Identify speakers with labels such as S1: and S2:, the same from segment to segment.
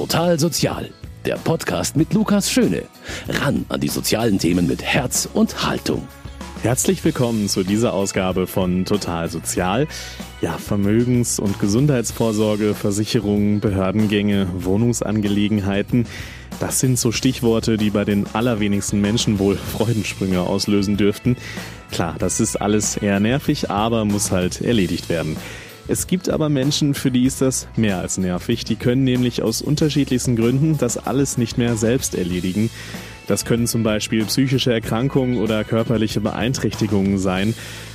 S1: Total Sozial, der Podcast mit Lukas Schöne. Ran an die sozialen Themen mit Herz und Haltung.
S2: Herzlich willkommen zu dieser Ausgabe von Total Sozial. Ja, Vermögens- und Gesundheitsvorsorge, Versicherungen, Behördengänge, Wohnungsangelegenheiten. Das sind so Stichworte, die bei den allerwenigsten Menschen wohl Freudensprünge auslösen dürften. Klar, das ist alles eher nervig, aber muss halt erledigt werden. Es gibt aber Menschen, für die ist das mehr als nervig. Die können nämlich aus unterschiedlichsten Gründen das alles nicht mehr selbst erledigen. Das können zum Beispiel psychische Erkrankungen oder körperliche Beeinträchtigungen sein.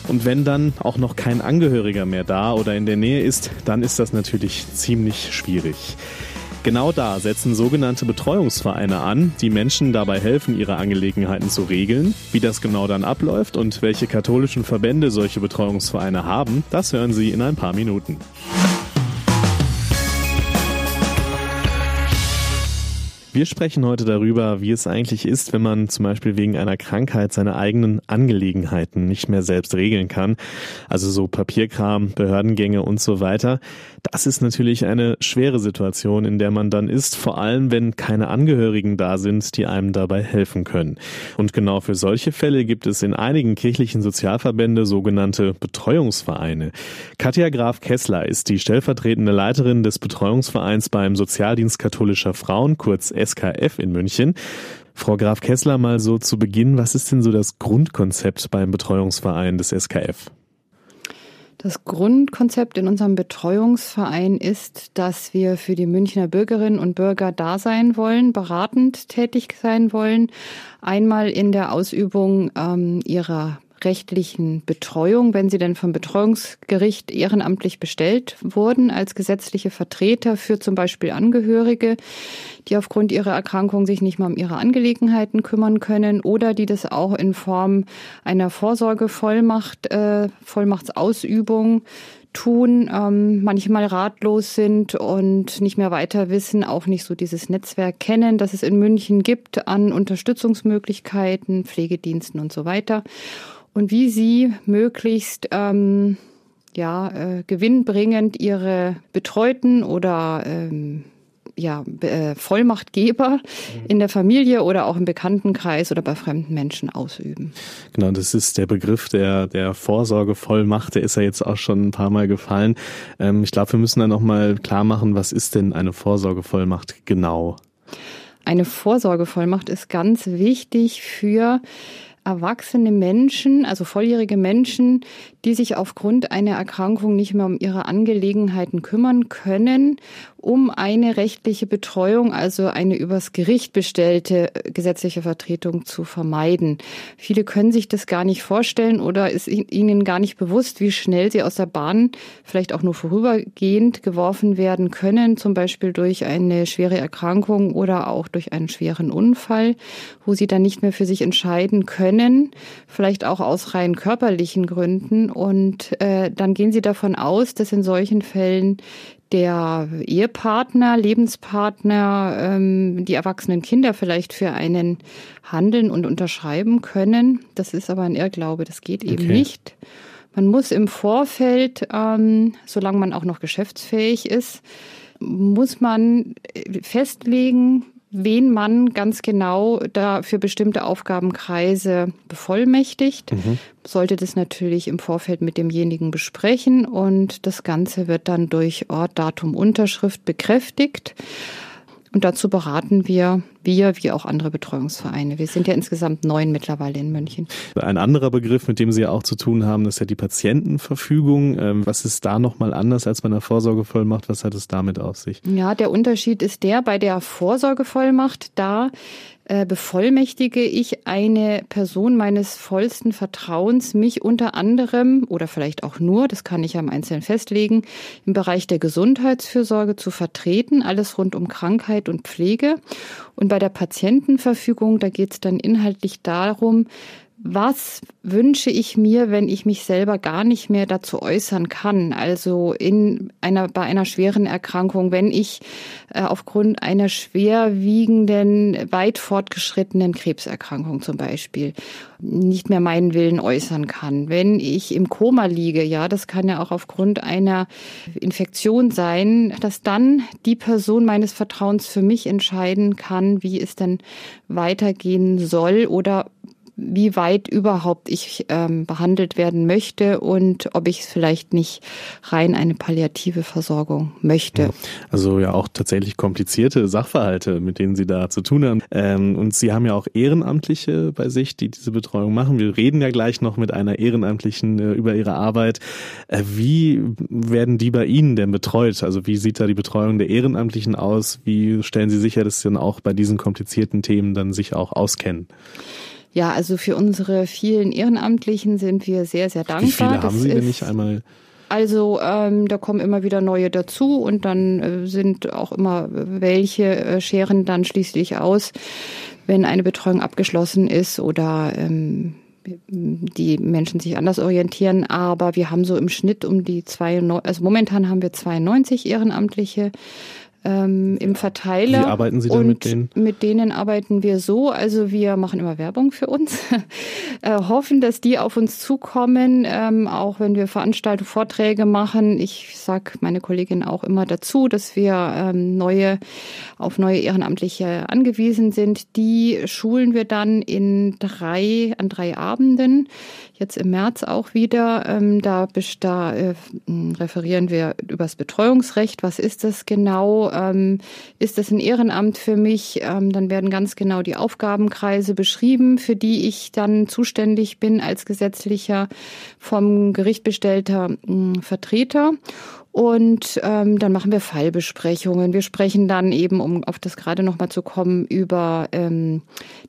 S2: Und wenn dann auch noch kein Angehöriger mehr da oder in der Nähe ist, dann ist das natürlich ziemlich schwierig. Genau da setzen sogenannte Betreuungsvereine an, die Menschen dabei helfen, ihre Angelegenheiten zu regeln. Wie das genau dann abläuft und welche katholischen Verbände solche Betreuungsvereine haben, das hören Sie in ein paar Minuten. Wir sprechen heute darüber, wie es eigentlich ist, wenn man zum Beispiel wegen einer Krankheit seine eigenen Angelegenheiten nicht mehr selbst regeln kann. Also so Papierkram, Behördengänge und so weiter. Das ist natürlich eine schwere Situation, in der man dann ist, vor allem wenn keine Angehörigen da sind, die einem dabei helfen können. Und genau für solche Fälle gibt es in einigen kirchlichen Sozialverbände sogenannte Betreuungsvereine. Katja Graf Kessler ist die stellvertretende Leiterin des Betreuungsvereins beim Sozialdienst katholischer Frauen, kurz SKF in München. Frau Graf Kessler, mal so zu Beginn, was ist denn so das Grundkonzept beim Betreuungsverein des SKF?
S3: Das Grundkonzept in unserem Betreuungsverein ist, dass wir für die Münchner Bürgerinnen und Bürger da sein wollen, beratend tätig sein wollen. Einmal in der Ausübung ähm, ihrer rechtlichen Betreuung, wenn sie denn vom Betreuungsgericht ehrenamtlich bestellt wurden als gesetzliche Vertreter für zum Beispiel Angehörige, die aufgrund ihrer Erkrankung sich nicht mal um ihre Angelegenheiten kümmern können oder die das auch in Form einer Vorsorgevollmacht, äh, Vollmachtsausübung tun, ähm, manchmal ratlos sind und nicht mehr weiter wissen, auch nicht so dieses Netzwerk kennen, das es in München gibt an Unterstützungsmöglichkeiten, Pflegediensten und so weiter und wie sie möglichst ähm, ja, äh, gewinnbringend ihre Betreuten oder ähm, ja, äh, Vollmachtgeber mhm. in der Familie oder auch im Bekanntenkreis oder bei fremden Menschen ausüben.
S2: Genau, das ist der Begriff der, der Vorsorgevollmacht, der ist ja jetzt auch schon ein paar Mal gefallen. Ähm, ich glaube, wir müssen da nochmal klar machen, was ist denn eine Vorsorgevollmacht genau?
S3: Eine Vorsorgevollmacht ist ganz wichtig für erwachsene Menschen, also volljährige Menschen, die sich aufgrund einer Erkrankung nicht mehr um ihre Angelegenheiten kümmern können um eine rechtliche Betreuung, also eine übers Gericht bestellte äh, gesetzliche Vertretung zu vermeiden. Viele können sich das gar nicht vorstellen oder ist ihnen gar nicht bewusst, wie schnell sie aus der Bahn vielleicht auch nur vorübergehend geworfen werden können, zum Beispiel durch eine schwere Erkrankung oder auch durch einen schweren Unfall, wo sie dann nicht mehr für sich entscheiden können, vielleicht auch aus rein körperlichen Gründen. Und äh, dann gehen sie davon aus, dass in solchen Fällen der Ehepartner, Lebenspartner, ähm, die erwachsenen Kinder vielleicht für einen handeln und unterschreiben können. Das ist aber ein Irrglaube, das geht eben okay. nicht. Man muss im Vorfeld, ähm, solange man auch noch geschäftsfähig ist, muss man festlegen, wen man ganz genau da für bestimmte Aufgabenkreise bevollmächtigt. Mhm. Sollte das natürlich im Vorfeld mit demjenigen besprechen und das Ganze wird dann durch Ort, Datum, Unterschrift bekräftigt. Und dazu beraten wir, wir wie auch andere Betreuungsvereine. Wir sind ja insgesamt neun mittlerweile in München.
S2: Ein anderer Begriff, mit dem Sie ja auch zu tun haben, ist ja die Patientenverfügung. Ähm, was ist da nochmal anders als bei einer Vorsorgevollmacht? Was hat es damit auf sich?
S3: Ja, der Unterschied ist der, bei der Vorsorgevollmacht, da bevollmächtige ich eine Person meines vollsten Vertrauens, mich unter anderem oder vielleicht auch nur, das kann ich am Einzelnen festlegen, im Bereich der Gesundheitsfürsorge zu vertreten, alles rund um Krankheit und Pflege. Und bei der Patientenverfügung, da geht es dann inhaltlich darum, was wünsche ich mir, wenn ich mich selber gar nicht mehr dazu äußern kann? Also in einer, bei einer schweren Erkrankung, wenn ich äh, aufgrund einer schwerwiegenden, weit fortgeschrittenen Krebserkrankung zum Beispiel nicht mehr meinen Willen äußern kann. Wenn ich im Koma liege, ja, das kann ja auch aufgrund einer Infektion sein, dass dann die Person meines Vertrauens für mich entscheiden kann, wie es denn weitergehen soll oder wie weit überhaupt ich ähm, behandelt werden möchte und ob ich vielleicht nicht rein eine palliative Versorgung möchte.
S2: Also ja auch tatsächlich komplizierte Sachverhalte, mit denen Sie da zu tun haben. Ähm, und Sie haben ja auch Ehrenamtliche bei sich, die diese Betreuung machen. Wir reden ja gleich noch mit einer Ehrenamtlichen äh, über ihre Arbeit. Äh, wie werden die bei Ihnen denn betreut? Also wie sieht da die Betreuung der Ehrenamtlichen aus? Wie stellen Sie sicher, dass Sie dann auch bei diesen komplizierten Themen dann sich auch auskennen?
S3: Ja, also für unsere vielen Ehrenamtlichen sind wir sehr, sehr dankbar.
S2: Wie viele haben Sie denn nicht einmal?
S3: Also ähm, da kommen immer wieder neue dazu und dann äh, sind auch immer welche äh, scheren dann schließlich aus, wenn eine Betreuung abgeschlossen ist oder ähm, die Menschen sich anders orientieren. Aber wir haben so im Schnitt um die zwei, also momentan haben wir 92 Ehrenamtliche ähm, im Verteiler.
S2: Wie arbeiten Sie denn
S3: und
S2: mit denen?
S3: Mit denen arbeiten wir so. Also wir machen immer Werbung für uns, äh, hoffen, dass die auf uns zukommen, ähm, auch wenn wir Veranstaltungen, Vorträge machen. Ich sag meine Kollegin auch immer dazu, dass wir ähm, neue auf neue Ehrenamtliche angewiesen sind. Die schulen wir dann in drei an drei Abenden jetzt im März auch wieder. Ähm, da, da äh, referieren wir über das Betreuungsrecht. Was ist das genau? Ähm, ist das ein Ehrenamt für mich? Ähm, dann werden ganz genau die Aufgabenkreise beschrieben, für die ich dann zuständig bin als gesetzlicher vom Gericht bestellter mh, Vertreter. Und ähm, dann machen wir Fallbesprechungen. Wir sprechen dann eben, um auf das gerade nochmal zu kommen, über ähm,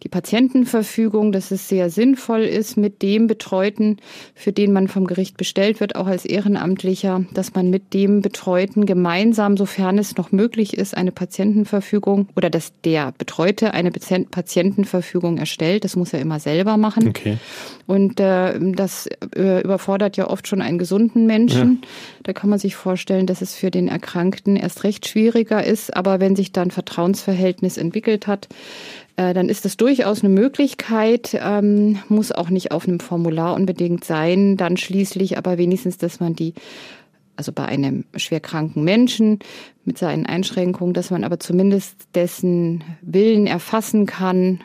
S3: die Patientenverfügung, dass es sehr sinnvoll ist, mit dem Betreuten, für den man vom Gericht bestellt wird, auch als Ehrenamtlicher, dass man mit dem Betreuten gemeinsam, sofern es noch möglich ist, eine Patientenverfügung oder dass der Betreute eine Patientenverfügung erstellt. Das muss er immer selber machen.
S2: Okay.
S3: Und äh, das äh, überfordert ja oft schon einen gesunden Menschen. Ja. Da kann man sich vorstellen, vorstellen, dass es für den Erkrankten erst recht schwieriger ist. Aber wenn sich dann Vertrauensverhältnis entwickelt hat, äh, dann ist das durchaus eine Möglichkeit, ähm, muss auch nicht auf einem Formular unbedingt sein. Dann schließlich aber wenigstens, dass man die also bei einem schwerkranken Menschen mit seinen Einschränkungen, dass man aber zumindest dessen Willen erfassen kann,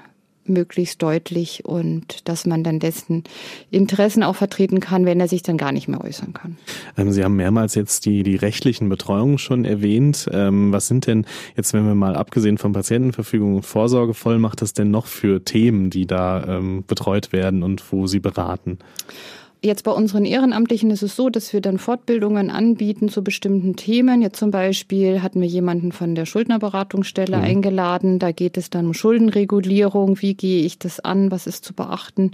S3: möglichst deutlich und dass man dann dessen Interessen auch vertreten kann, wenn er sich dann gar nicht mehr äußern kann.
S2: Ähm, Sie haben mehrmals jetzt die, die rechtlichen Betreuungen schon erwähnt. Ähm, was sind denn jetzt, wenn wir mal abgesehen von Patientenverfügung und Vorsorgevollmacht, das denn noch für Themen, die da ähm, betreut werden und wo Sie beraten?
S3: Jetzt bei unseren Ehrenamtlichen ist es so, dass wir dann Fortbildungen anbieten zu bestimmten Themen. Jetzt zum Beispiel hatten wir jemanden von der Schuldnerberatungsstelle mhm. eingeladen. Da geht es dann um Schuldenregulierung. Wie gehe ich das an? Was ist zu beachten?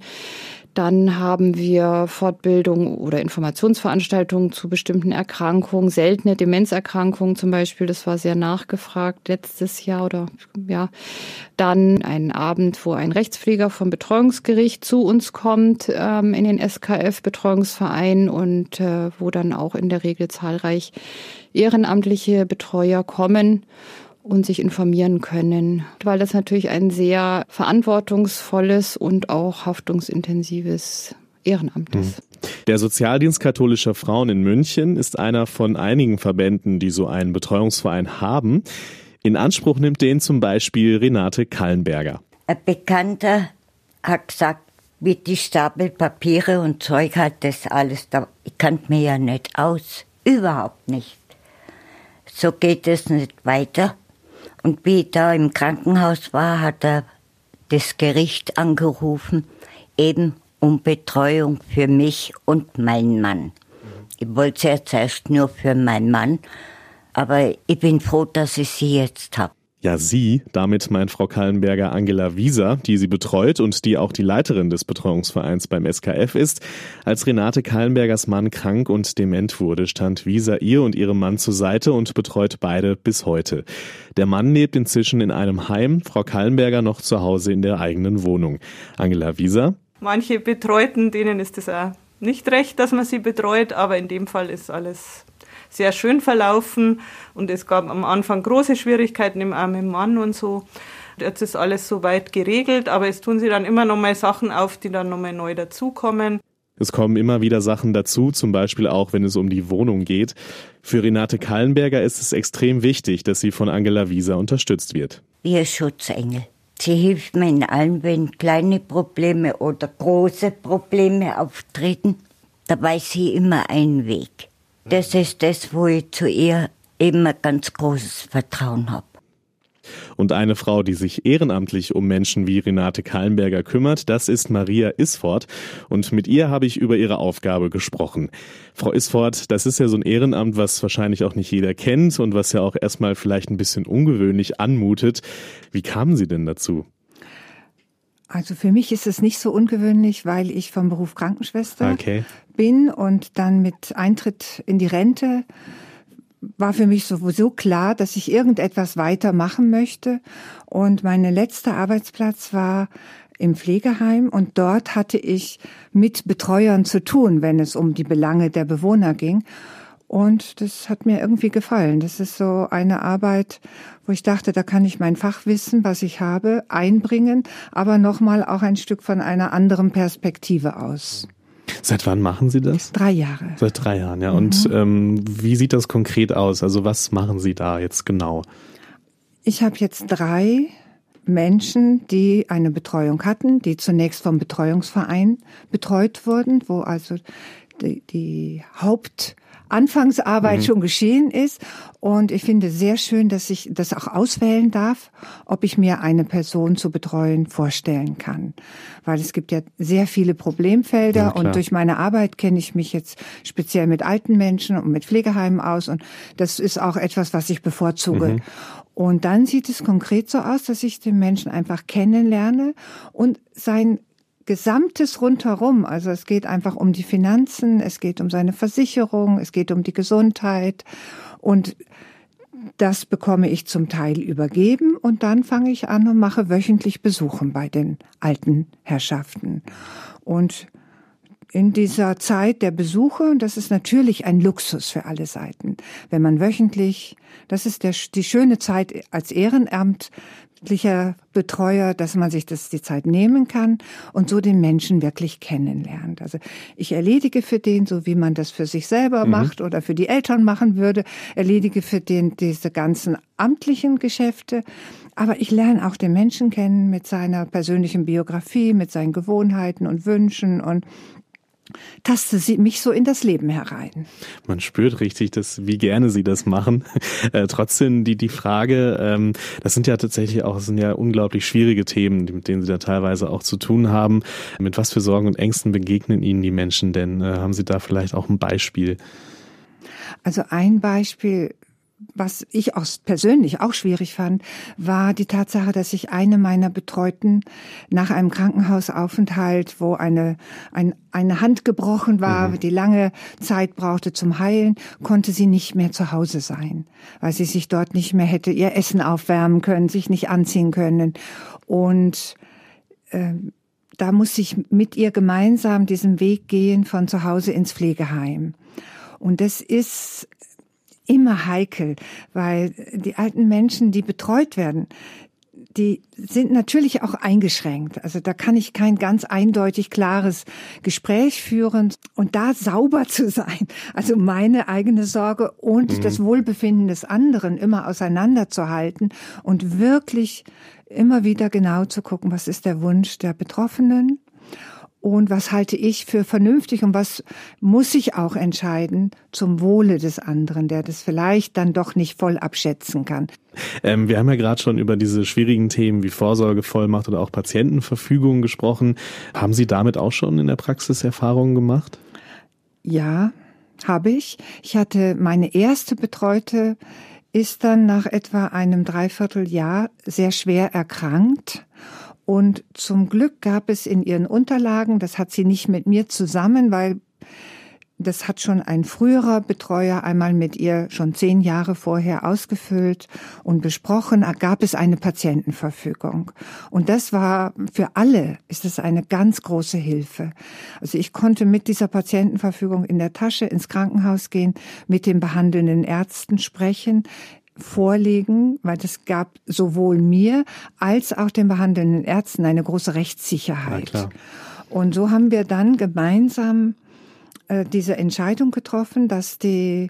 S3: Dann haben wir Fortbildung oder Informationsveranstaltungen zu bestimmten Erkrankungen, seltene Demenzerkrankungen zum Beispiel. Das war sehr nachgefragt letztes Jahr oder ja. Dann einen Abend, wo ein Rechtspfleger vom Betreuungsgericht zu uns kommt ähm, in den SKF Betreuungsverein und äh, wo dann auch in der Regel zahlreich ehrenamtliche Betreuer kommen und sich informieren können, weil das natürlich ein sehr verantwortungsvolles und auch haftungsintensives Ehrenamt ist.
S2: Mhm. Der Sozialdienst katholischer Frauen in München ist einer von einigen Verbänden, die so einen Betreuungsverein haben. In Anspruch nimmt den zum Beispiel Renate Kallenberger.
S4: Ein Bekannter hat gesagt, wie die Stapel Papiere und Zeug hat, das alles da. Ich kannte mir ja nicht aus. Überhaupt nicht. So geht es nicht weiter. Und wie ich da im Krankenhaus war, hat er das Gericht angerufen, eben um Betreuung für mich und meinen Mann. Ich wollte es ja zuerst nur für meinen Mann, aber ich bin froh, dass ich sie jetzt habe.
S2: Ja, sie, damit meint Frau Kallenberger Angela Wieser, die sie betreut und die auch die Leiterin des Betreuungsvereins beim SKF ist. Als Renate Kallenbergers Mann krank und dement wurde, stand Wieser ihr und ihrem Mann zur Seite und betreut beide bis heute. Der Mann lebt inzwischen in einem Heim, Frau Kallenberger noch zu Hause in der eigenen Wohnung. Angela Wieser.
S5: Manche Betreuten, denen ist es auch nicht recht, dass man sie betreut, aber in dem Fall ist alles sehr schön verlaufen und es gab am Anfang große Schwierigkeiten im armen Mann und so. Jetzt ist alles soweit geregelt, aber es tun sie dann immer noch mal Sachen auf, die dann noch mal neu dazukommen.
S2: Es kommen immer wieder Sachen dazu, zum Beispiel auch, wenn es um die Wohnung geht. Für Renate Kallenberger ist es extrem wichtig, dass sie von Angela Wieser unterstützt wird.
S4: Ihr Schutzengel. Sie hilft mir in allem, wenn kleine Probleme oder große Probleme auftreten. Da weiß sie immer einen Weg. Das ist das, wo ich zu ihr eben ein ganz großes Vertrauen habe.
S2: Und eine Frau, die sich ehrenamtlich um Menschen wie Renate Kallenberger kümmert, das ist Maria Isford. Und mit ihr habe ich über ihre Aufgabe gesprochen. Frau Isford, das ist ja so ein Ehrenamt, was wahrscheinlich auch nicht jeder kennt und was ja auch erstmal vielleicht ein bisschen ungewöhnlich anmutet. Wie kamen Sie denn dazu?
S6: Also für mich ist es nicht so ungewöhnlich, weil ich vom Beruf Krankenschwester okay. bin und dann mit Eintritt in die Rente war für mich sowieso klar, dass ich irgendetwas weitermachen möchte. Und mein letzter Arbeitsplatz war im Pflegeheim und dort hatte ich mit Betreuern zu tun, wenn es um die Belange der Bewohner ging. Und das hat mir irgendwie gefallen. Das ist so eine Arbeit, wo ich dachte, da kann ich mein Fachwissen, was ich habe, einbringen, aber nochmal auch ein Stück von einer anderen Perspektive aus.
S2: Seit wann machen Sie das?
S6: Drei Jahre.
S2: Seit drei Jahren, ja. Mhm. Und ähm, wie sieht das konkret aus? Also was machen Sie da jetzt genau?
S6: Ich habe jetzt drei Menschen, die eine Betreuung hatten, die zunächst vom Betreuungsverein betreut wurden, wo also die, die Haupt Anfangsarbeit mhm. schon geschehen ist. Und ich finde sehr schön, dass ich das auch auswählen darf, ob ich mir eine Person zu betreuen vorstellen kann. Weil es gibt ja sehr viele Problemfelder ja, und durch meine Arbeit kenne ich mich jetzt speziell mit alten Menschen und mit Pflegeheimen aus und das ist auch etwas, was ich bevorzuge. Mhm. Und dann sieht es konkret so aus, dass ich den Menschen einfach kennenlerne und sein Gesamtes rundherum. Also es geht einfach um die Finanzen, es geht um seine Versicherung, es geht um die Gesundheit und das bekomme ich zum Teil übergeben und dann fange ich an und mache wöchentlich Besuchen bei den alten Herrschaften. Und in dieser Zeit der Besuche, das ist natürlich ein Luxus für alle Seiten, wenn man wöchentlich, das ist der, die schöne Zeit als Ehrenamt, wissenschaftlicher Betreuer, dass man sich das die Zeit nehmen kann und so den Menschen wirklich kennenlernt. Also ich erledige für den, so wie man das für sich selber mhm. macht oder für die Eltern machen würde, erledige für den diese ganzen amtlichen Geschäfte. Aber ich lerne auch den Menschen kennen mit seiner persönlichen Biografie, mit seinen Gewohnheiten und Wünschen und taste sie mich so in das Leben herein.
S2: Man spürt richtig, dass, wie gerne Sie das machen. Äh, trotzdem die, die Frage, ähm, das sind ja tatsächlich auch, sind ja unglaublich schwierige Themen, mit denen Sie da teilweise auch zu tun haben. Mit was für Sorgen und Ängsten begegnen Ihnen die Menschen denn? Äh, haben Sie da vielleicht auch ein Beispiel?
S6: Also ein Beispiel was ich auch persönlich auch schwierig fand, war die Tatsache, dass ich eine meiner Betreuten nach einem Krankenhausaufenthalt, wo eine, ein, eine Hand gebrochen war, mhm. die lange Zeit brauchte zum Heilen, konnte sie nicht mehr zu Hause sein, weil sie sich dort nicht mehr hätte ihr Essen aufwärmen können, sich nicht anziehen können. Und äh, da musste ich mit ihr gemeinsam diesen Weg gehen von zu Hause ins Pflegeheim. Und das ist immer heikel, weil die alten Menschen, die betreut werden, die sind natürlich auch eingeschränkt. Also da kann ich kein ganz eindeutig klares Gespräch führen und da sauber zu sein. Also meine eigene Sorge und mhm. das Wohlbefinden des anderen immer auseinanderzuhalten und wirklich immer wieder genau zu gucken, was ist der Wunsch der Betroffenen und was halte ich für vernünftig und was muss ich auch entscheiden zum Wohle des anderen, der das vielleicht dann doch nicht voll abschätzen kann.
S2: Ähm, wir haben ja gerade schon über diese schwierigen Themen wie Vorsorgevollmacht oder auch Patientenverfügung gesprochen. Haben Sie damit auch schon in der Praxis Erfahrungen gemacht?
S6: Ja, habe ich. Ich hatte meine erste Betreute ist dann nach etwa einem Dreivierteljahr sehr schwer erkrankt und zum Glück gab es in ihren Unterlagen, das hat sie nicht mit mir zusammen, weil das hat schon ein früherer Betreuer einmal mit ihr schon zehn Jahre vorher ausgefüllt und besprochen, gab es eine Patientenverfügung. Und das war für alle, ist es eine ganz große Hilfe. Also ich konnte mit dieser Patientenverfügung in der Tasche ins Krankenhaus gehen, mit den behandelnden Ärzten sprechen, vorlegen, weil das gab sowohl mir als auch den behandelnden Ärzten eine große Rechtssicherheit. Und so haben wir dann gemeinsam äh, diese Entscheidung getroffen, dass die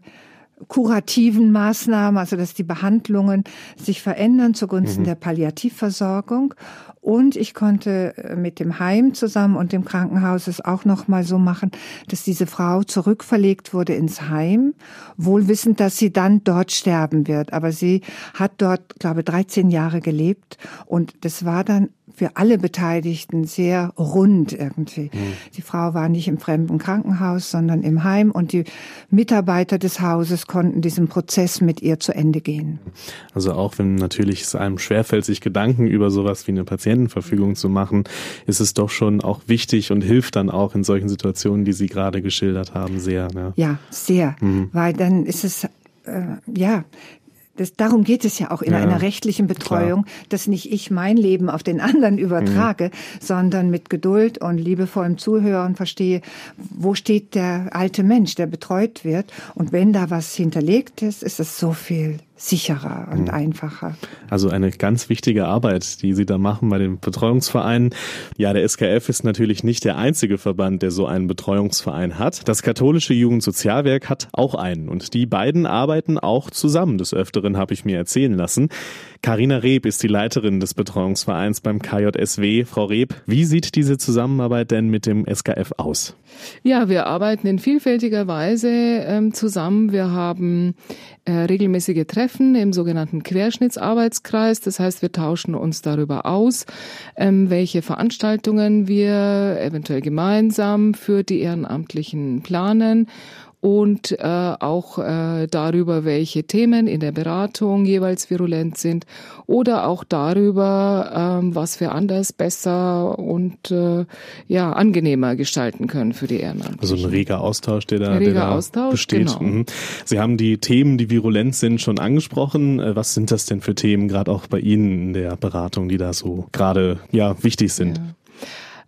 S6: kurativen Maßnahmen, also dass die Behandlungen sich verändern zugunsten mhm. der Palliativversorgung. Und ich konnte äh, mit dem Heim zusammen und dem Krankenhaus es auch noch mal so machen, dass diese Frau zurückverlegt wurde ins Heim, wohl wissend, dass sie dann dort sterben wird. Aber sie hat dort, glaube 13 Jahre gelebt und das war dann für alle Beteiligten sehr rund irgendwie. Mhm. Die Frau war nicht im fremden Krankenhaus, sondern im Heim und die Mitarbeiter des Hauses konnten diesen Prozess mit ihr zu Ende gehen.
S2: Also auch wenn natürlich es einem schwerfällt, sich Gedanken über sowas wie eine Patientenverfügung zu machen, ist es doch schon auch wichtig und hilft dann auch in solchen Situationen, die Sie gerade geschildert haben, sehr.
S6: Ja, ja sehr, mhm. weil dann ist es äh, ja, das, darum geht es ja auch in ja, einer rechtlichen Betreuung, klar. dass nicht ich mein Leben auf den anderen übertrage, mhm. sondern mit Geduld und liebevollem Zuhören verstehe, wo steht der alte Mensch, der betreut wird. Und wenn da was hinterlegt ist, ist es so viel sicherer und mhm. einfacher.
S2: Also eine ganz wichtige Arbeit, die Sie da machen bei den Betreuungsvereinen. Ja, der SKF ist natürlich nicht der einzige Verband, der so einen Betreuungsverein hat. Das katholische Jugendsozialwerk hat auch einen und die beiden arbeiten auch zusammen. Des Öfteren habe ich mir erzählen lassen. Karina Reb ist die Leiterin des Betreuungsvereins beim KJSW. Frau Reb, wie sieht diese Zusammenarbeit denn mit dem SKF aus?
S7: Ja, wir arbeiten in vielfältiger Weise ähm, zusammen. Wir haben äh, regelmäßige Treffen im sogenannten Querschnittsarbeitskreis. Das heißt, wir tauschen uns darüber aus, ähm, welche Veranstaltungen wir eventuell gemeinsam für die Ehrenamtlichen planen und äh, auch äh, darüber, welche Themen in der Beratung jeweils virulent sind oder auch darüber, ähm, was wir anders, besser und äh, ja angenehmer gestalten können für die Ehrenamtlichen.
S2: Also ein reger Austausch, der da, reger der da Austausch, besteht. Genau. Mhm. Sie haben die Themen, die virulent sind, schon angesprochen. Äh, was sind das denn für Themen, gerade auch bei Ihnen in der Beratung, die da so gerade ja wichtig sind? Ja.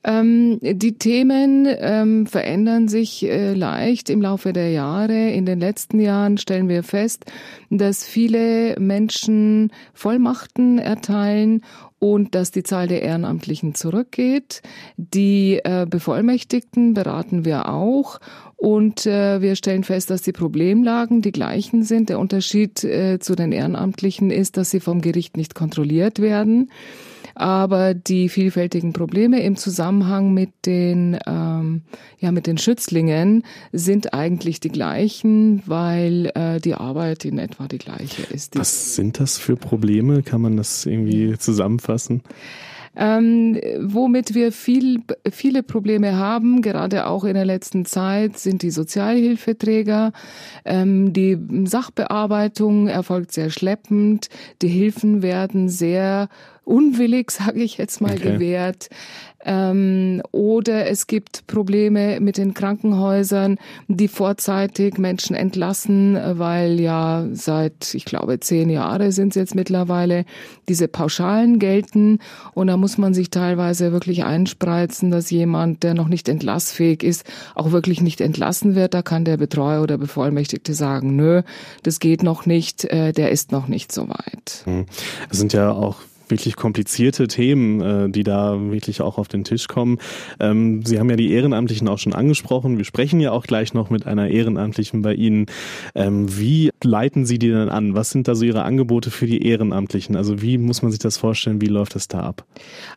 S7: Ähm, die Themen ähm, verändern sich äh, leicht im Laufe der Jahre. In den letzten Jahren stellen wir fest, dass viele Menschen Vollmachten erteilen und dass die Zahl der Ehrenamtlichen zurückgeht. Die äh, Bevollmächtigten beraten wir auch und äh, wir stellen fest, dass die Problemlagen die gleichen sind. Der Unterschied äh, zu den Ehrenamtlichen ist, dass sie vom Gericht nicht kontrolliert werden aber die vielfältigen Probleme im Zusammenhang mit den, ähm, ja, mit den Schützlingen sind eigentlich die gleichen, weil äh, die Arbeit in etwa die gleiche ist.
S2: Was sind das für Probleme? Kann man das irgendwie zusammenfassen?
S7: Ähm, womit wir viel, viele Probleme haben, gerade auch in der letzten Zeit, sind die Sozialhilfeträger. Ähm, die Sachbearbeitung erfolgt sehr schleppend. Die Hilfen werden sehr unwillig, sage ich jetzt mal, okay. gewährt. Ähm, oder es gibt Probleme mit den Krankenhäusern, die vorzeitig Menschen entlassen, weil ja seit, ich glaube, zehn Jahre sind es jetzt mittlerweile, diese Pauschalen gelten. Und da muss man sich teilweise wirklich einspreizen, dass jemand, der noch nicht entlassfähig ist, auch wirklich nicht entlassen wird. Da kann der Betreuer oder Bevollmächtigte sagen, nö, das geht noch nicht, äh, der ist noch nicht so weit.
S2: Hm. Es sind ja auch wirklich komplizierte Themen, äh, die da wirklich auch auf den Tisch kommen. Ähm, Sie haben ja die Ehrenamtlichen auch schon angesprochen. Wir sprechen ja auch gleich noch mit einer Ehrenamtlichen bei Ihnen. Ähm, wie leiten Sie die denn an? Was sind da so Ihre Angebote für die Ehrenamtlichen? Also wie muss man sich das vorstellen? Wie läuft das da ab?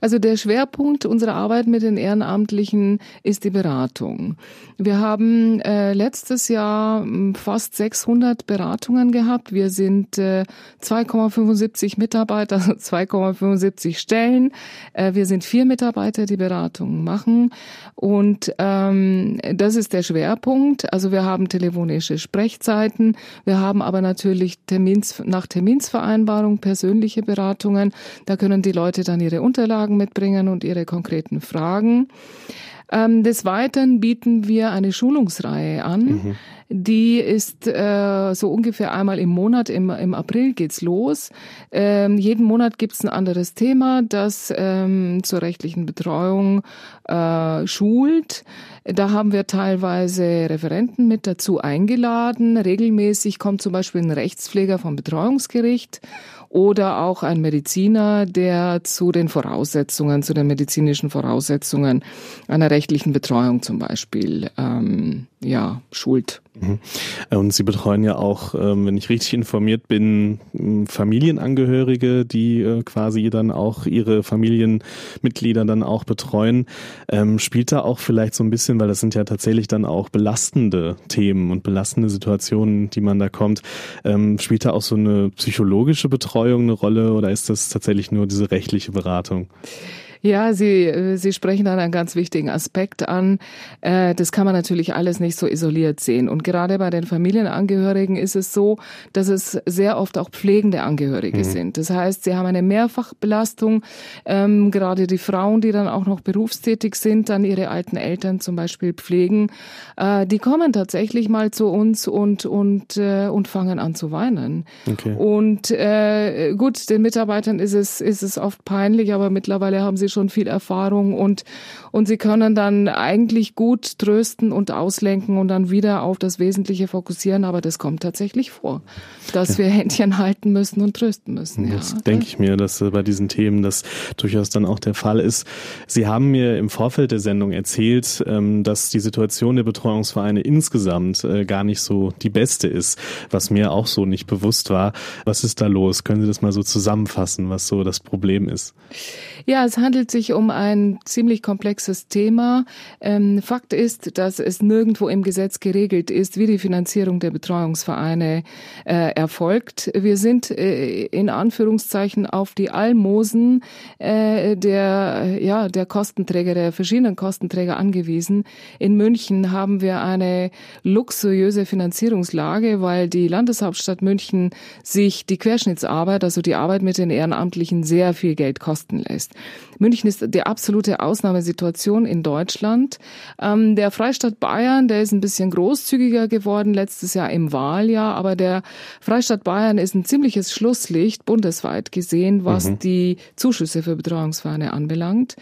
S7: Also der Schwerpunkt unserer Arbeit mit den Ehrenamtlichen ist die Beratung. Wir haben äh, letztes Jahr hm, fast 600 Beratungen gehabt. Wir sind äh, 2,75 Mitarbeiter, also 2, 2,75 Stellen. Wir sind vier Mitarbeiter, die Beratungen machen. Und ähm, das ist der Schwerpunkt. Also wir haben telefonische Sprechzeiten. Wir haben aber natürlich Termins, nach Terminsvereinbarung persönliche Beratungen. Da können die Leute dann ihre Unterlagen mitbringen und ihre konkreten Fragen. Ähm, des Weiteren bieten wir eine Schulungsreihe an. Mhm. Die ist äh, so ungefähr einmal im Monat, im, im April geht's los. Ähm, jeden Monat gibt's ein anderes Thema, das ähm, zur rechtlichen Betreuung äh, schult. Da haben wir teilweise Referenten mit dazu eingeladen. Regelmäßig kommt zum Beispiel ein Rechtspfleger vom Betreuungsgericht oder auch ein Mediziner, der zu den Voraussetzungen, zu den medizinischen Voraussetzungen einer rechtlichen Betreuung zum Beispiel, ähm, ja, schult.
S2: Mhm. Und Sie betreuen ja auch, ähm, wenn ich richtig informiert bin, Familienangehörige, die äh, quasi dann auch ihre Familienmitglieder dann auch betreuen. Ähm, spielt da auch vielleicht so ein bisschen, weil das sind ja tatsächlich dann auch belastende Themen und belastende Situationen, die man da kommt, ähm, spielt da auch so eine psychologische Betreuung eine Rolle oder ist das tatsächlich nur diese rechtliche Beratung?
S7: Ja, Sie, äh, Sie sprechen da einen ganz wichtigen Aspekt an. Äh, das kann man natürlich alles nicht so isoliert sehen. Und gerade bei den Familienangehörigen ist es so, dass es sehr oft auch pflegende Angehörige mhm. sind. Das heißt, sie haben eine Mehrfachbelastung. Ähm, gerade die Frauen, die dann auch noch berufstätig sind, dann ihre alten Eltern zum Beispiel pflegen, äh, die kommen tatsächlich mal zu uns und, und, und fangen an zu weinen. Okay. Und äh, gut, den Mitarbeitern ist es, ist es oft peinlich, aber mittlerweile haben sie schon viel Erfahrung und, und sie können dann eigentlich gut trösten und auslenken und dann wieder auf das Wesentliche fokussieren. Aber das kommt tatsächlich vor, dass wir Händchen halten müssen und trösten müssen.
S2: Das ja. denke ich mir, dass äh, bei diesen Themen das durchaus dann auch der Fall ist. Sie haben mir im Vorfeld der Sendung erzählt, ähm, dass die Situation der Betreuungsvereine insgesamt äh, gar nicht so die beste ist, was mir auch so nicht bewusst war. Was ist da los? Können Sie das mal so zusammenfassen, was so das Problem ist?
S7: Ja, es handelt sich um ein ziemlich komplexes Thema. Ähm, Fakt ist, dass es nirgendwo im Gesetz geregelt ist, wie die Finanzierung der Betreuungsvereine äh, erfolgt. Wir sind äh, in Anführungszeichen auf die Almosen äh, der, ja, der Kostenträger, der verschiedenen Kostenträger angewiesen. In München haben wir eine luxuriöse Finanzierungslage, weil die Landeshauptstadt München sich die Querschnittsarbeit, also die Arbeit mit den Ehrenamtlichen, sehr viel Geld kosten lässt. München ist die absolute Ausnahmesituation in Deutschland. Ähm, der Freistaat Bayern, der ist ein bisschen großzügiger geworden letztes Jahr im Wahljahr, aber der Freistaat Bayern ist ein ziemliches Schlusslicht bundesweit gesehen, was mhm. die Zuschüsse für Betreuungsvereine anbelangt.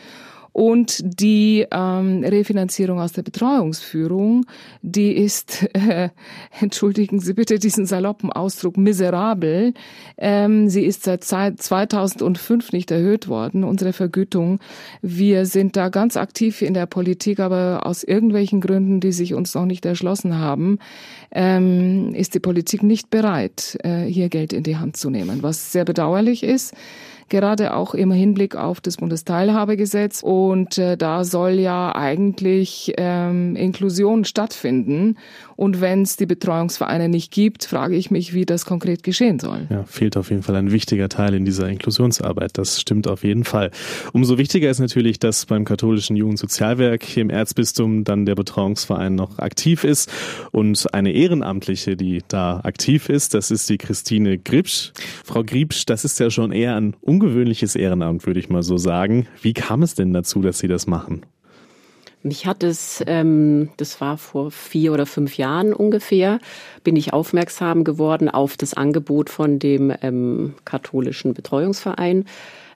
S7: Und die ähm, Refinanzierung aus der Betreuungsführung, die ist, äh, entschuldigen Sie bitte diesen saloppen Ausdruck, miserabel. Ähm, sie ist seit 2005 nicht erhöht worden, unsere Vergütung. Wir sind da ganz aktiv in der Politik, aber aus irgendwelchen Gründen, die sich uns noch nicht erschlossen haben, ähm, ist die Politik nicht bereit, äh, hier Geld in die Hand zu nehmen, was sehr bedauerlich ist gerade auch im Hinblick auf das Bundesteilhabegesetz. Und äh, da soll ja eigentlich ähm, Inklusion stattfinden. Und wenn es die Betreuungsvereine nicht gibt, frage ich mich, wie das konkret geschehen soll.
S2: Ja, fehlt auf jeden Fall ein wichtiger Teil in dieser Inklusionsarbeit. Das stimmt auf jeden Fall. Umso wichtiger ist natürlich, dass beim katholischen Jugendsozialwerk hier im Erzbistum dann der Betreuungsverein noch aktiv ist und eine Ehrenamtliche, die da aktiv ist, das ist die Christine Gripsch. Frau Gripsch, das ist ja schon eher ein ungewöhnliches Ehrenamt, würde ich mal so sagen. Wie kam es denn dazu, dass Sie das machen?
S8: Mich hat es, ähm, das war vor vier oder fünf Jahren ungefähr, bin ich aufmerksam geworden auf das Angebot von dem ähm, katholischen Betreuungsverein.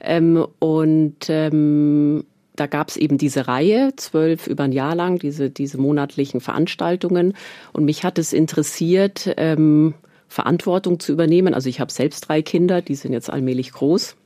S8: Ähm, und ähm, da gab es eben diese Reihe, zwölf über ein Jahr lang, diese, diese monatlichen Veranstaltungen. Und mich hat es interessiert, ähm, Verantwortung zu übernehmen. Also ich habe selbst drei Kinder, die sind jetzt allmählich groß.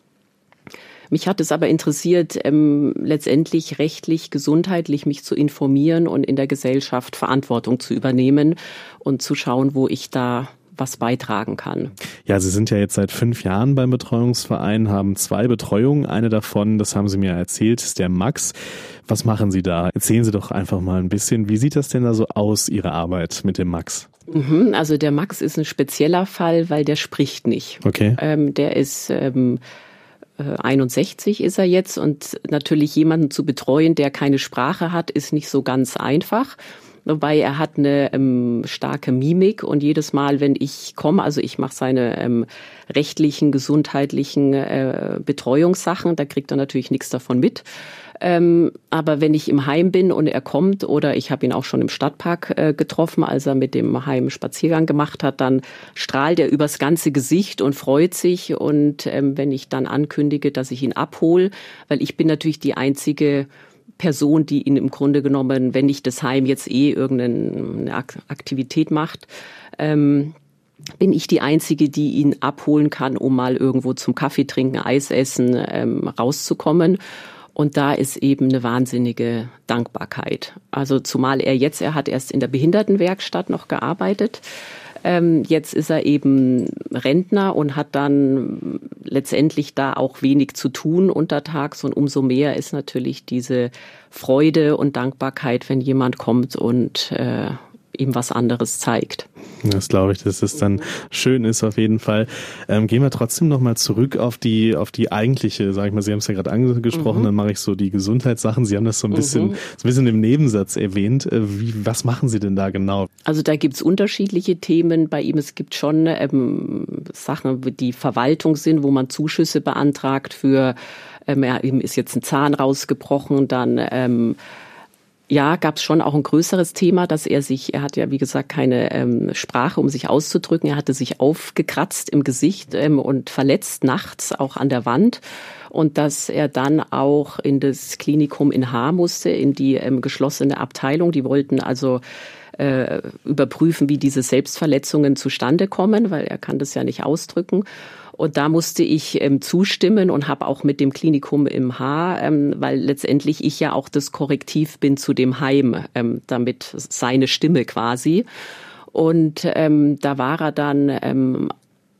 S8: Mich hat es aber interessiert, ähm, letztendlich rechtlich, gesundheitlich mich zu informieren und in der Gesellschaft Verantwortung zu übernehmen und zu schauen, wo ich da was beitragen kann.
S2: Ja, Sie sind ja jetzt seit fünf Jahren beim Betreuungsverein, haben zwei Betreuungen. Eine davon, das haben Sie mir erzählt, ist der Max. Was machen Sie da? Erzählen Sie doch einfach mal ein bisschen. Wie sieht das denn da so aus, Ihre Arbeit mit dem Max?
S8: Mhm, also der Max ist ein spezieller Fall, weil der spricht nicht.
S2: Okay.
S8: Ähm, der ist ähm, 61 ist er jetzt und natürlich jemanden zu betreuen, der keine Sprache hat, ist nicht so ganz einfach. Wobei er hat eine ähm, starke Mimik und jedes Mal, wenn ich komme, also ich mache seine ähm, rechtlichen, gesundheitlichen äh, Betreuungssachen, da kriegt er natürlich nichts davon mit. Ähm, aber wenn ich im Heim bin und er kommt oder ich habe ihn auch schon im Stadtpark äh, getroffen, als er mit dem Heim Spaziergang gemacht hat, dann strahlt er übers ganze Gesicht und freut sich. Und ähm, wenn ich dann ankündige, dass ich ihn abhole, weil ich bin natürlich die einzige Person, die ihn im Grunde genommen, wenn nicht das Heim jetzt eh irgendeine Aktivität macht, ähm, bin ich die Einzige, die ihn abholen kann, um mal irgendwo zum Kaffee trinken, Eis essen, ähm, rauszukommen. Und da ist eben eine wahnsinnige Dankbarkeit. Also zumal er jetzt, er hat erst in der Behindertenwerkstatt noch gearbeitet. Ähm, jetzt ist er eben Rentner und hat dann letztendlich da auch wenig zu tun untertags und umso mehr ist natürlich diese Freude und Dankbarkeit, wenn jemand kommt und äh, ihm was anderes zeigt.
S2: Das glaube ich, dass es dann schön ist auf jeden Fall. Ähm, gehen wir trotzdem nochmal zurück auf die auf die eigentliche, sag ich mal, Sie haben es ja gerade angesprochen, mhm. dann mache ich so die Gesundheitssachen. Sie haben das so ein bisschen, mhm. so ein bisschen im Nebensatz erwähnt. Äh, wie, was machen Sie denn da genau?
S8: Also da gibt's unterschiedliche Themen bei ihm. Es gibt schon ähm, Sachen, die Verwaltung sind, wo man Zuschüsse beantragt für, ähm, ihm ist jetzt ein Zahn rausgebrochen, dann ähm, ja, gab es schon auch ein größeres Thema, dass er sich, er hat ja wie gesagt keine ähm, Sprache, um sich auszudrücken. Er hatte sich aufgekratzt im Gesicht ähm, und verletzt nachts auch an der Wand und dass er dann auch in das Klinikum in Haar musste, in die ähm, geschlossene Abteilung. Die wollten also äh, überprüfen, wie diese Selbstverletzungen zustande kommen, weil er kann das ja nicht ausdrücken. Und da musste ich ähm, zustimmen und habe auch mit dem Klinikum im Haar, ähm, weil letztendlich ich ja auch das Korrektiv bin zu dem Heim, ähm, damit seine Stimme quasi. Und ähm, da war er dann ähm,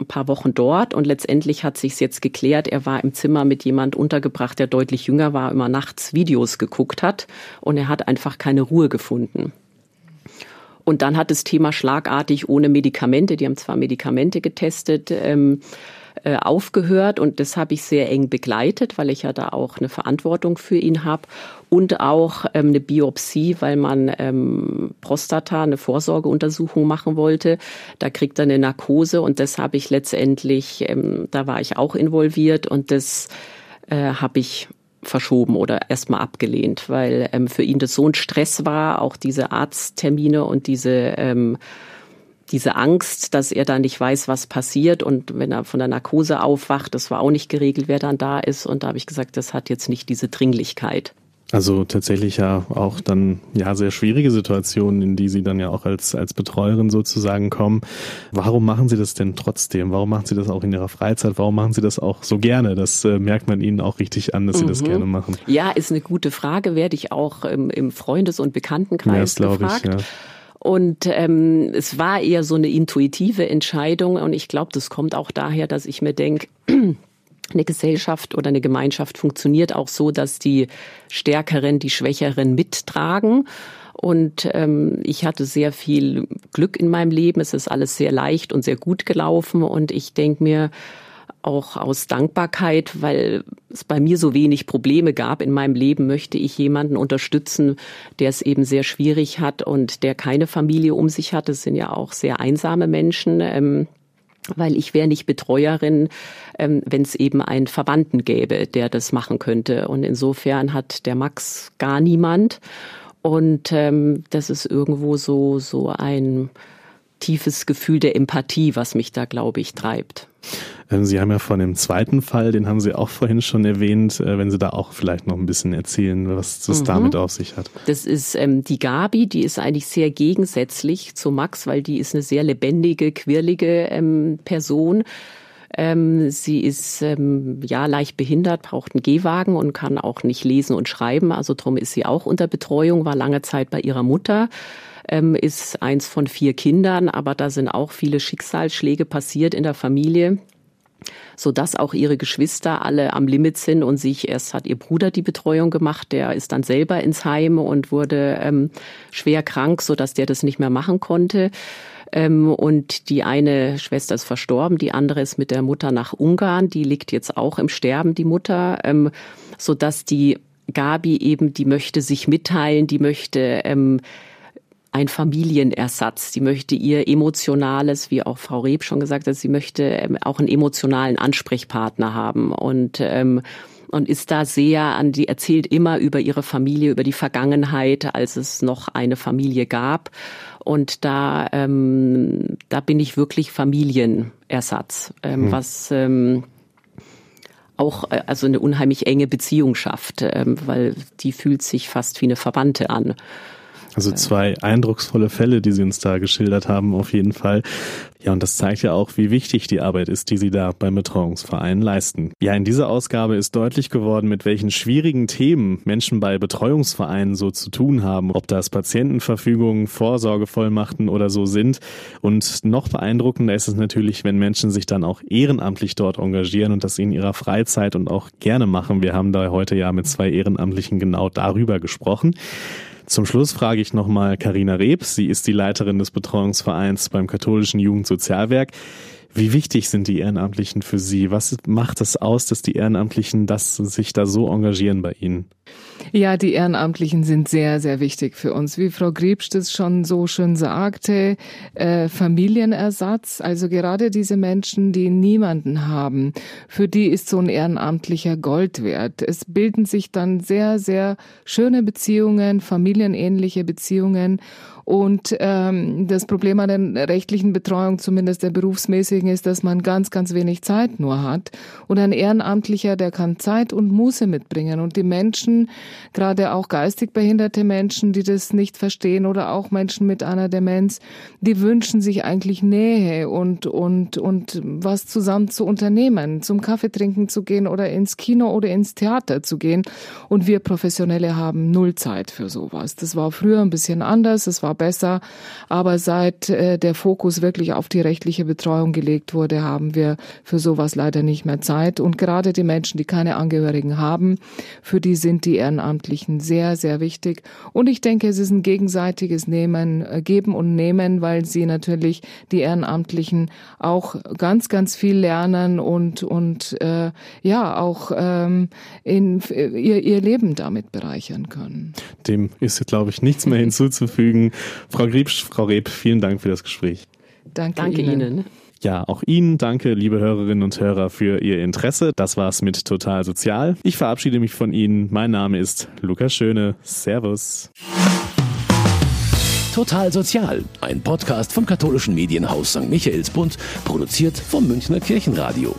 S8: ein paar Wochen dort und letztendlich hat sich's jetzt geklärt. Er war im Zimmer mit jemand untergebracht, der deutlich jünger war, immer nachts Videos geguckt hat und er hat einfach keine Ruhe gefunden. Und dann hat das Thema schlagartig ohne Medikamente, die haben zwar Medikamente getestet, ähm, äh, aufgehört und das habe ich sehr eng begleitet, weil ich ja da auch eine Verantwortung für ihn habe und auch ähm, eine Biopsie, weil man ähm, Prostata, eine Vorsorgeuntersuchung machen wollte. Da kriegt er eine Narkose und das habe ich letztendlich, ähm, da war ich auch involviert und das äh, habe ich verschoben oder erstmal abgelehnt, weil ähm, für ihn das so ein Stress war, auch diese Arzttermine und diese ähm, diese Angst, dass er da nicht weiß, was passiert und wenn er von der Narkose aufwacht, das war auch nicht geregelt, wer dann da ist und da habe ich gesagt, das hat jetzt nicht diese Dringlichkeit.
S2: Also tatsächlich ja auch dann ja sehr schwierige Situationen, in die Sie dann ja auch als als Betreuerin sozusagen kommen. Warum machen Sie das denn trotzdem? Warum machen Sie das auch in Ihrer Freizeit? Warum machen Sie das auch so gerne? Das äh, merkt man Ihnen auch richtig an, dass Sie das mhm. gerne machen.
S8: Ja, ist eine gute Frage. Werde ich auch im, im Freundes- und Bekanntenkreis ja, das gefragt. Ich, ja. Und ähm, es war eher so eine intuitive Entscheidung und ich glaube, das kommt auch daher, dass ich mir denke, eine Gesellschaft oder eine Gemeinschaft funktioniert auch so, dass die Stärkeren die Schwächeren mittragen. Und ähm, ich hatte sehr viel Glück in meinem Leben. Es ist alles sehr leicht und sehr gut gelaufen. Und ich denke mir, auch aus Dankbarkeit, weil es bei mir so wenig Probleme gab in meinem Leben, möchte ich jemanden unterstützen, der es eben sehr schwierig hat und der keine Familie um sich hat. Das sind ja auch sehr einsame Menschen. Ähm, weil ich wäre nicht Betreuerin, ähm, wenn es eben einen Verwandten gäbe, der das machen könnte. Und insofern hat der Max gar niemand. Und ähm, das ist irgendwo so so ein tiefes Gefühl der Empathie, was mich da, glaube ich, treibt.
S2: Ähm, Sie haben ja von dem zweiten Fall, den haben Sie auch vorhin schon erwähnt, äh, wenn Sie da auch vielleicht noch ein bisschen erzählen, was das mhm. damit auf sich hat.
S8: Das ist ähm, die Gabi, die ist eigentlich sehr gegensätzlich zu Max, weil die ist eine sehr lebendige, quirlige ähm, Person. Ähm, sie ist ähm, ja leicht behindert, braucht einen Gehwagen und kann auch nicht lesen und schreiben. Also darum ist sie auch unter Betreuung, war lange Zeit bei ihrer Mutter ähm, ist eins von vier Kindern, aber da sind auch viele Schicksalsschläge passiert in der Familie so dass auch ihre Geschwister alle am Limit sind und sich erst hat ihr Bruder die Betreuung gemacht, der ist dann selber ins Heim und wurde ähm, schwer krank, so dass der das nicht mehr machen konnte. Ähm, und die eine Schwester ist verstorben, die andere ist mit der Mutter nach Ungarn, die liegt jetzt auch im Sterben, die Mutter, ähm, so dass die Gabi eben, die möchte sich mitteilen, die möchte ähm, ein Familienersatz. Sie möchte ihr emotionales, wie auch Frau Reb schon gesagt hat, sie möchte ähm, auch einen emotionalen Ansprechpartner haben und ähm, und ist da sehr an die erzählt immer über ihre Familie, über die Vergangenheit, als es noch eine Familie gab. Und da ähm, da bin ich wirklich Familienersatz, ähm, mhm. was ähm, auch äh, also eine unheimlich enge Beziehung schafft, ähm, weil die fühlt sich fast wie eine Verwandte an.
S2: Also zwei eindrucksvolle Fälle, die Sie uns da geschildert haben, auf jeden Fall. Ja, und das zeigt ja auch, wie wichtig die Arbeit ist, die Sie da beim Betreuungsverein leisten. Ja, in dieser Ausgabe ist deutlich geworden, mit welchen schwierigen Themen Menschen bei Betreuungsvereinen so zu tun haben, ob das Patientenverfügungen, Vorsorgevollmachten oder so sind. Und noch beeindruckender ist es natürlich, wenn Menschen sich dann auch ehrenamtlich dort engagieren und das in ihrer Freizeit und auch gerne machen. Wir haben da heute ja mit zwei Ehrenamtlichen genau darüber gesprochen. Zum Schluss frage ich nochmal Karina Rebs. Sie ist die Leiterin des Betreuungsvereins beim katholischen Jugendsozialwerk. Wie wichtig sind die Ehrenamtlichen für Sie? Was macht es aus, dass die Ehrenamtlichen das sich da so engagieren bei Ihnen?
S7: Ja, die Ehrenamtlichen sind sehr, sehr wichtig für uns. Wie Frau Grebst es schon so schön sagte, äh, Familienersatz, also gerade diese Menschen, die niemanden haben, für die ist so ein ehrenamtlicher Gold wert. Es bilden sich dann sehr, sehr schöne Beziehungen, familienähnliche Beziehungen und ähm, das Problem an der rechtlichen Betreuung, zumindest der berufsmäßigen, ist, dass man ganz, ganz wenig Zeit nur hat. Und ein Ehrenamtlicher, der kann Zeit und Muße mitbringen. Und die Menschen, gerade auch geistig behinderte Menschen, die das nicht verstehen oder auch Menschen mit einer Demenz, die wünschen sich eigentlich Nähe und, und, und was zusammen zu unternehmen, zum Kaffee trinken zu gehen oder ins Kino oder ins Theater zu gehen. Und wir Professionelle haben null Zeit für sowas. Das war früher ein bisschen anders. Es war besser. Aber seit äh, der Fokus wirklich auf die rechtliche Betreuung gelegt wurde, haben wir für sowas leider nicht mehr Zeit. Und gerade die Menschen, die keine Angehörigen haben, für die sind die Ehrenamtlichen sehr, sehr wichtig. Und ich denke, es ist ein gegenseitiges Nehmen, äh, Geben und Nehmen, weil sie natürlich die Ehrenamtlichen auch ganz, ganz viel lernen und, und äh, ja, auch ähm, in, ihr, ihr Leben damit bereichern können.
S2: Dem ist, glaube ich, nichts mehr hinzuzufügen. Frau Griebsch, Frau Reb, vielen Dank für das Gespräch.
S8: Danke, danke Ihnen. Ihnen.
S2: Ja, auch Ihnen danke, liebe Hörerinnen und Hörer, für Ihr Interesse. Das war's mit Total Sozial. Ich verabschiede mich von Ihnen. Mein Name ist Lukas Schöne. Servus.
S1: Total Sozial, ein Podcast vom katholischen Medienhaus St. Michaelsbund, produziert vom Münchner Kirchenradio.